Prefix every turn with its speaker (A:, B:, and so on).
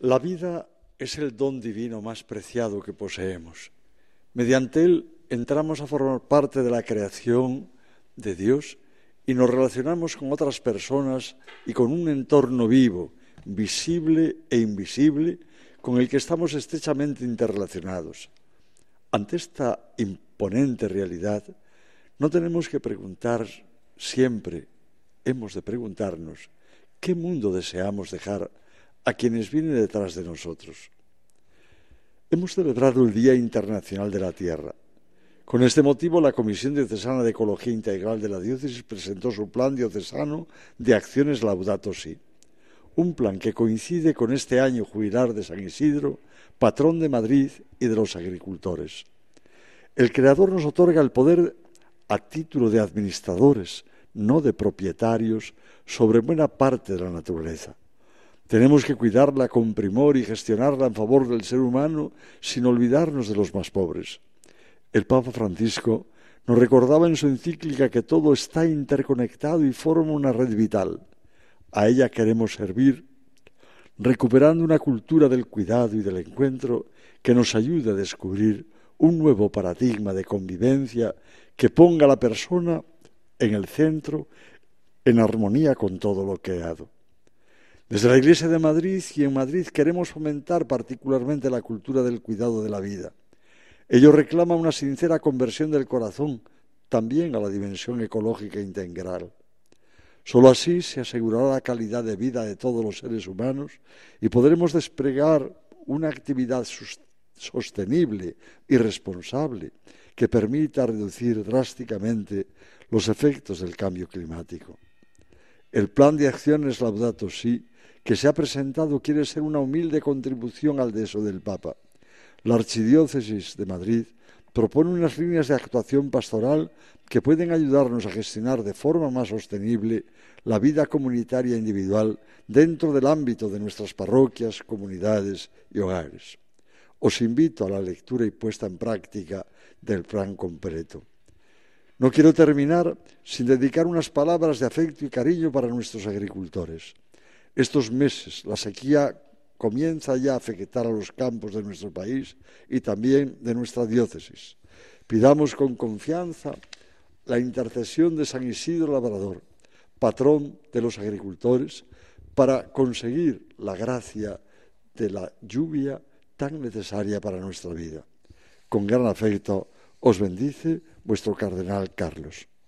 A: La vida es el don divino más preciado que poseemos. Mediante él entramos a formar parte de la creación de Dios y nos relacionamos con otras personas y con un entorno vivo, visible e invisible, con el que estamos estrechamente interrelacionados. Ante esta imponente realidad, no tenemos que preguntar siempre, hemos de preguntarnos, ¿qué mundo deseamos dejar a quienes vienen detrás de nosotros. Hemos celebrado el Día Internacional de la Tierra. Con este motivo, la Comisión Diocesana de Ecología Integral de la Diócesis presentó su Plan Diocesano de Acciones Laudato Si, un plan que coincide con este año jubilar de San Isidro, patrón de Madrid y de los agricultores. El Creador nos otorga el poder a título de administradores, no de propietarios, sobre buena parte de la naturaleza. Tenemos que cuidarla con primor y gestionarla en favor del ser humano sin olvidarnos de los más pobres. El Papa Francisco nos recordaba en su encíclica que todo está interconectado y forma una red vital. A ella queremos servir, recuperando una cultura del cuidado y del encuentro que nos ayude a descubrir un nuevo paradigma de convivencia que ponga a la persona en el centro, en armonía con todo lo creado. Desde la Iglesia de Madrid y en Madrid queremos fomentar particularmente la cultura del cuidado de la vida. Ello reclama una sincera conversión del corazón también a la dimensión ecológica integral. Solo así se asegurará la calidad de vida de todos los seres humanos y podremos desplegar una actividad sostenible y responsable que permita reducir drásticamente los efectos del cambio climático. El plan de acciones Laudato Si que se ha presentado quiere ser una humilde contribución al deso del Papa. La Archidiócesis de Madrid propone unas líneas de actuación pastoral que pueden ayudarnos a gestionar de forma más sostenible la vida comunitaria individual dentro del ámbito de nuestras parroquias, comunidades y hogares. Os invito a la lectura y puesta en práctica del plan completo. No quiero terminar sin dedicar unas palabras de afecto y cariño para nuestros agricultores. Estos meses la sequía comienza ya a afectar a los campos de nuestro país y también de nuestra diócesis. Pidamos con confianza la intercesión de San Isidro Labrador, patrón de los agricultores, para conseguir la gracia de la lluvia tan necesaria para nuestra vida. Con gran afecto os bendice vuestro cardenal Carlos.